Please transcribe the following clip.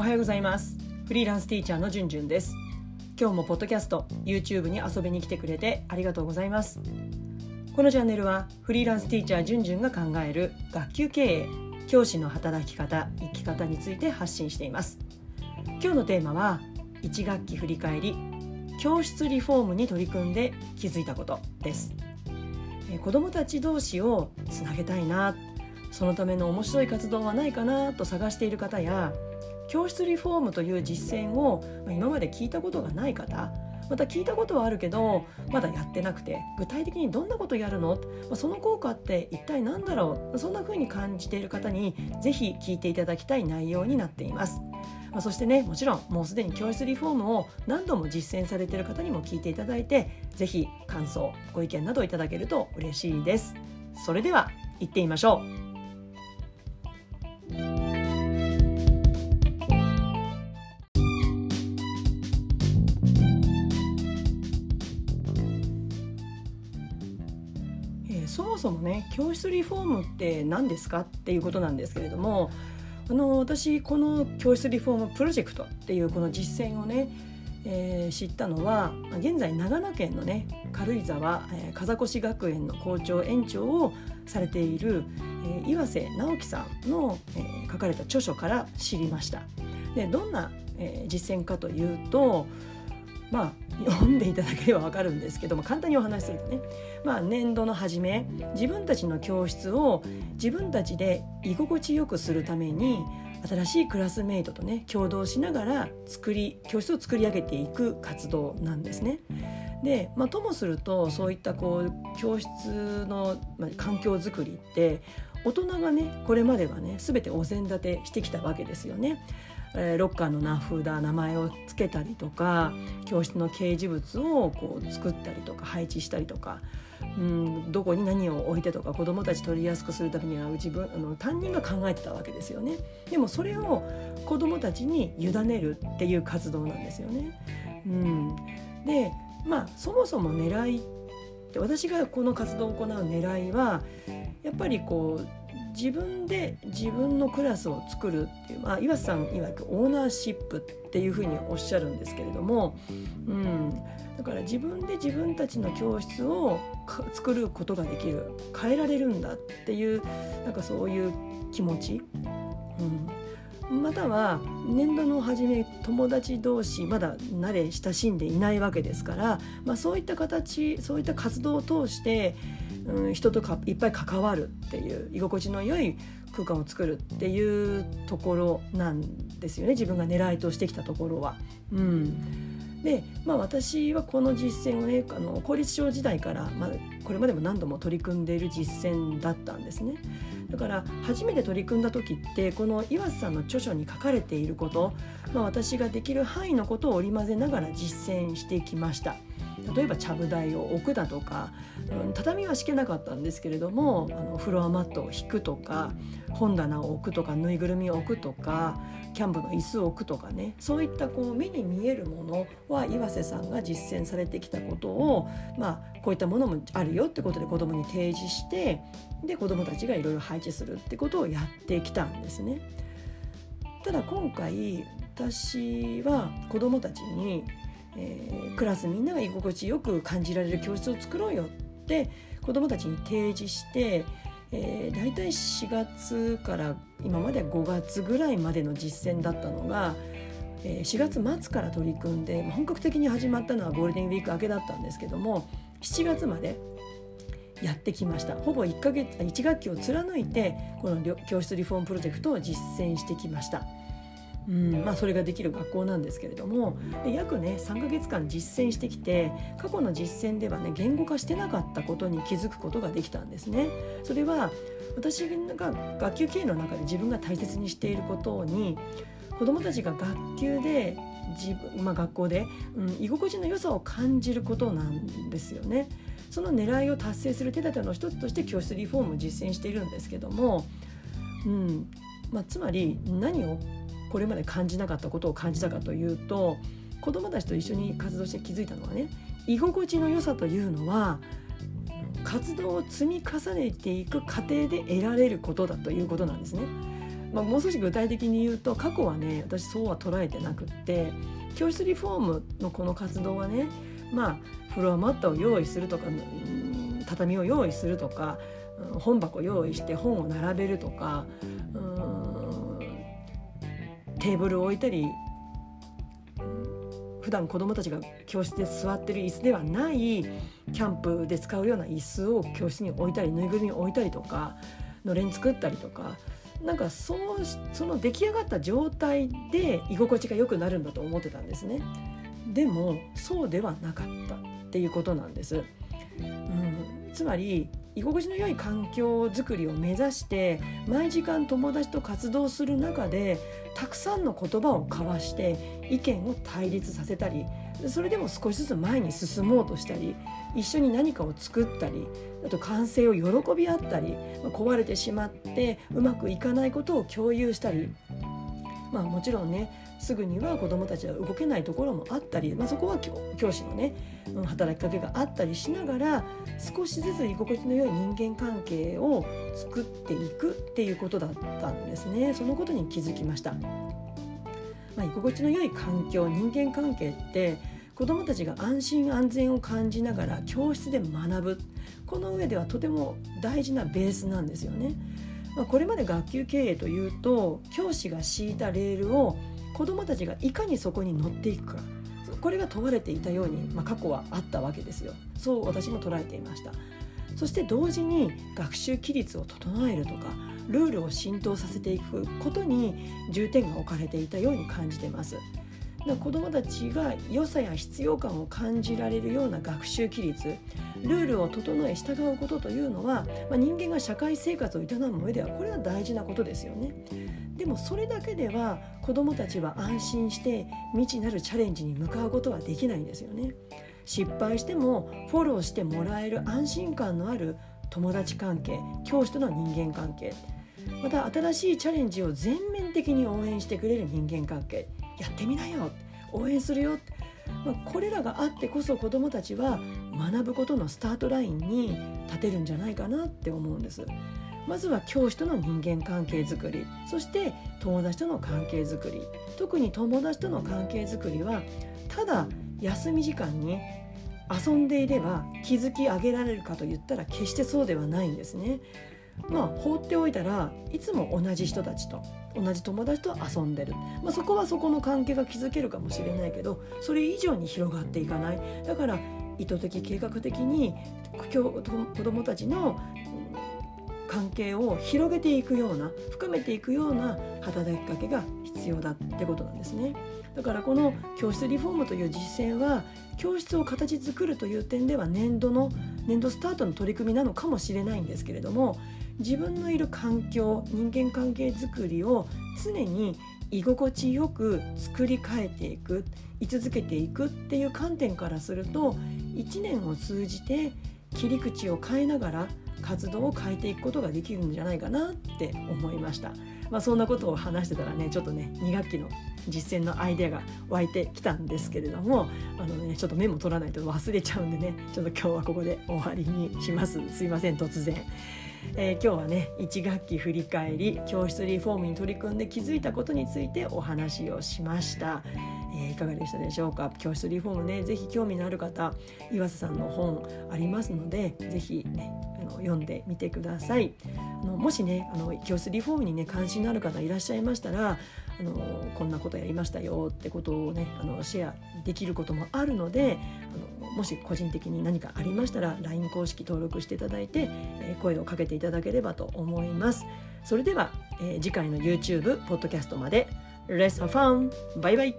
おはようございます。フリーランスティーチャーのじゅんじゅんです。今日もポッドキャスト YouTube に遊びに来てくれてありがとうございます。このチャンネルはフリーランスティーチャーじゅんじゅんが考える学級経営教師の働き方生き方について発信しています。今日のテーマは1学期振り返り教室リフォームに取り組んで気づいたことです。子どもたち同士をつなげたいなそのための面白い活動はないかなと探している方や教室リフォームという実践を今まで聞いたことがない方また聞いたことはあるけどまだやってなくて具体的にどんなことやるの？その効果って一体何だろう？そんな風に感じている方にぜひ聞いていただきたい内容になっています。まあ、そしてねもちろんもうすでに教室リフォームを何度も実践されている方にも聞いていただいてぜひ感想ご意見などいただけると嬉しいです。それでは行ってみましょう。そもそもね教室リフォームって何ですかっていうことなんですけれどもあの私この教室リフォームプロジェクトっていうこの実践をね、えー、知ったのは現在長野県のね軽井沢、えー、風越学園の校長園長をされている、えー、岩瀬直樹さんの、えー、書かれた著書から知りました。でどんな、えー、実践かというとまあ読んでいただければ分かるんですけども簡単にお話しするとね、まあ、年度の初め自分たちの教室を自分たちで居心地よくするために新しいクラスメイトとね共同しながら作り教室を作り上げていく活動なんですね。で、まあ、ともするとそういったこう教室の、まあ、環境づくりって大人がねこれまではね全てお膳立てしてきたわけですよね。えー、ロッカーの名札名前を付けたりとか教室の掲示物をこう作ったりとか配置したりとか、うん、どこに何を置いてとか子どもたち取りやすくするためには自分あの担任が考えてたわけですよね。でもそれを子どもたちに委ねるっていう活動なんですよね。うん、でまあそもそも狙いって私がこの活動を行う狙いはやっぱりこう自分で自分のクラスを作るっていう、まあ、岩瀬さんいわくオーナーシップっていうふうにおっしゃるんですけれども、うん、だから自分で自分たちの教室を作ることができる変えられるんだっていうなんかそういう気持ち、うん、または年度の初め友達同士まだ慣れ親しんでいないわけですから、まあ、そういった形そういった活動を通してうん、人とかいっぱい関わるっていう居心地の良い空間を作るっていうところなんですよね自分が狙いとしてきたところは。うんでまあ、私はこの実践をねあの公立小時代から、まあ、これまでも何度も取り組んでいる実践だったんですねだから初めて取り組んだ時ってこの岩瀬さんの著書に書かれていること、まあ、私ができる範囲のことを織り交ぜながら実践してきました。例えばちゃぶ台を置くだとか、うん、畳は敷けなかったんですけれどもあのフロアマットを引くとか本棚を置くとかぬいぐるみを置くとかキャンプの椅子を置くとかねそういったこう目に見えるものは岩瀬さんが実践されてきたことを、まあ、こういったものもあるよってことで子どもに提示してで子どもたちがいろいろ配置するってことをやってきたんですね。ただ今回私は子どもたちにえー、クラスみんなが居心地よく感じられる教室を作ろうよって子どもたちに提示して、えー、大体4月から今まで5月ぐらいまでの実践だったのが、えー、4月末から取り組んで本格的に始まったのはゴールデンウィーク明けだったんですけども7月までやってきましたほぼ1ヶ月1学期を貫いてこの教室リフォームプロジェクトを実践してきました。うんまあ、それができる学校なんですけれどもで約ね3ヶ月間実践してきて過去の実践ではね言語化してなかったことに気づくことができたんですね。それは私が学級経営の中で自分が大切にしていることに子どもたちが学級で自分、まあ、学校で、うん、居心地の良さを感じることなんですよね。その狙いを達成する手立ての一つとして教室リフォームを実践しているんですけども、うんまあ、つまり何をこれまで感じなかったことを感じたかというと子どもたちと一緒に活動して気づいたのはね居心地の良さというのは活動を積み重ねていく過程で得られることだということなんですね。まあ、もう少し具体的に言うと過去はね私そうは捉えてなくって教室リフォームのこの活動はねまあフロアマットを用意するとか畳を用意するとか本箱用意して本を並べるとかテーブルを置いたり普段子どもたちが教室で座ってる椅子ではないキャンプで使うような椅子を教室に置いたりぬいぐるみを置いたりとかのれん作ったりとかなんかそうその出来上がった状態で居心地が良くなるんだと思ってたんですね。でもそうではなかったっていうことなんです。うん、つまり居心地の良い環境づくりを目指して毎時間友達と活動する中でたくさんの言葉を交わして意見を対立させたりそれでも少しずつ前に進もうとしたり一緒に何かを作ったりあと完成を喜び合ったり壊れてしまってうまくいかないことを共有したりまあもちろんねすぐには子どもたちは動けないところもあったり、まあ、そこは教師のね働きかけがあったりしながら少しずつ居心地の良い人間関係を作っていくっていうことだったんですねそのことに気づきました。まあ、居心地の良い環境人間関係って子どもたちが安心安全を感じながら教室で学ぶこの上ではとても大事なベースなんですよね。まあ、これまで学級経営というと教師が敷いたレールを子どもたちがいかにそこに乗っていくかこれが問われていたように、まあ、過去はあったわけですよ。そう私も捉えていました。そして同時に学習規律を整えるとかルールを浸透させていくことに重点が置かれていたように感じてます。子どもたちが良さや必要感を感じられるような学習規律ルールを整え従うことというのは、まあ、人間が社会生活を営む上ではこれは大事なことですよね。でもそれだけでは子どもたちは安心して未知なるチャレンジに向かうことはできないんですよね。失敗してもフォローしてもらえる安心感のある友達関係教師との人間関係また新しいチャレンジを全面的に応援してくれる人間関係やってみなよ応援するよ、まあ、これらがあってこそ子どもたちは学ぶことのスタートラインに立てるんじゃないかなって思うんです。まずは教師との人間関係づくりそして友達との関係づくり特に友達との関係づくりはただ休み時間に遊んでいれば気づき上げられるかと言ったら決してそうではないんですね。まあ放っておいたらいつも同じ人たちと同じ友達と遊んでる、まあ、そこはそこの関係が築けるかもしれないけどそれ以上に広がっていかないだから意図的計画的に子どもたちの関係を広げていくような深めていくような働きかけが必要だってことなんですね。だからこの教室リフォームという実践は教室を形作るという点では年度の年度スタートの取り組みなのかもしれないんですけれども自分のいる環境人間関係づくりを常に居心地よく作り変えていく居続けていくっていう観点からすると1年を通じて切り口を変えながら活動を変えていくことができるんじゃないかなって思いました。まあ、そんなことを話してたらねちょっとね2学期の実践のアイデアが湧いてきたんですけれどもあの、ね、ちょっとメモ取らないと忘れちゃうんでねちょっと今日はここで終わりにしますすいません突然。えー、今日はね1学期振り返り教室リフォームに取り組んで気づいたことについてお話をしました。えー、いかがでしたでしょうか？教室リフォームね是非興味のある方岩瀬さんの本ありますので是非ねあの読んでみてくださいあのもしねあの教室リフォームにね関心のある方いらっしゃいましたらあのこんなことやりましたよってことをねあのシェアできることもあるのであのもし個人的に何かありましたら LINE 公式登録していただいて、えー、声をかけていただければと思います。それでは、えー、次回の YouTube ポッドキャストまで。Let's have fun! バイバイ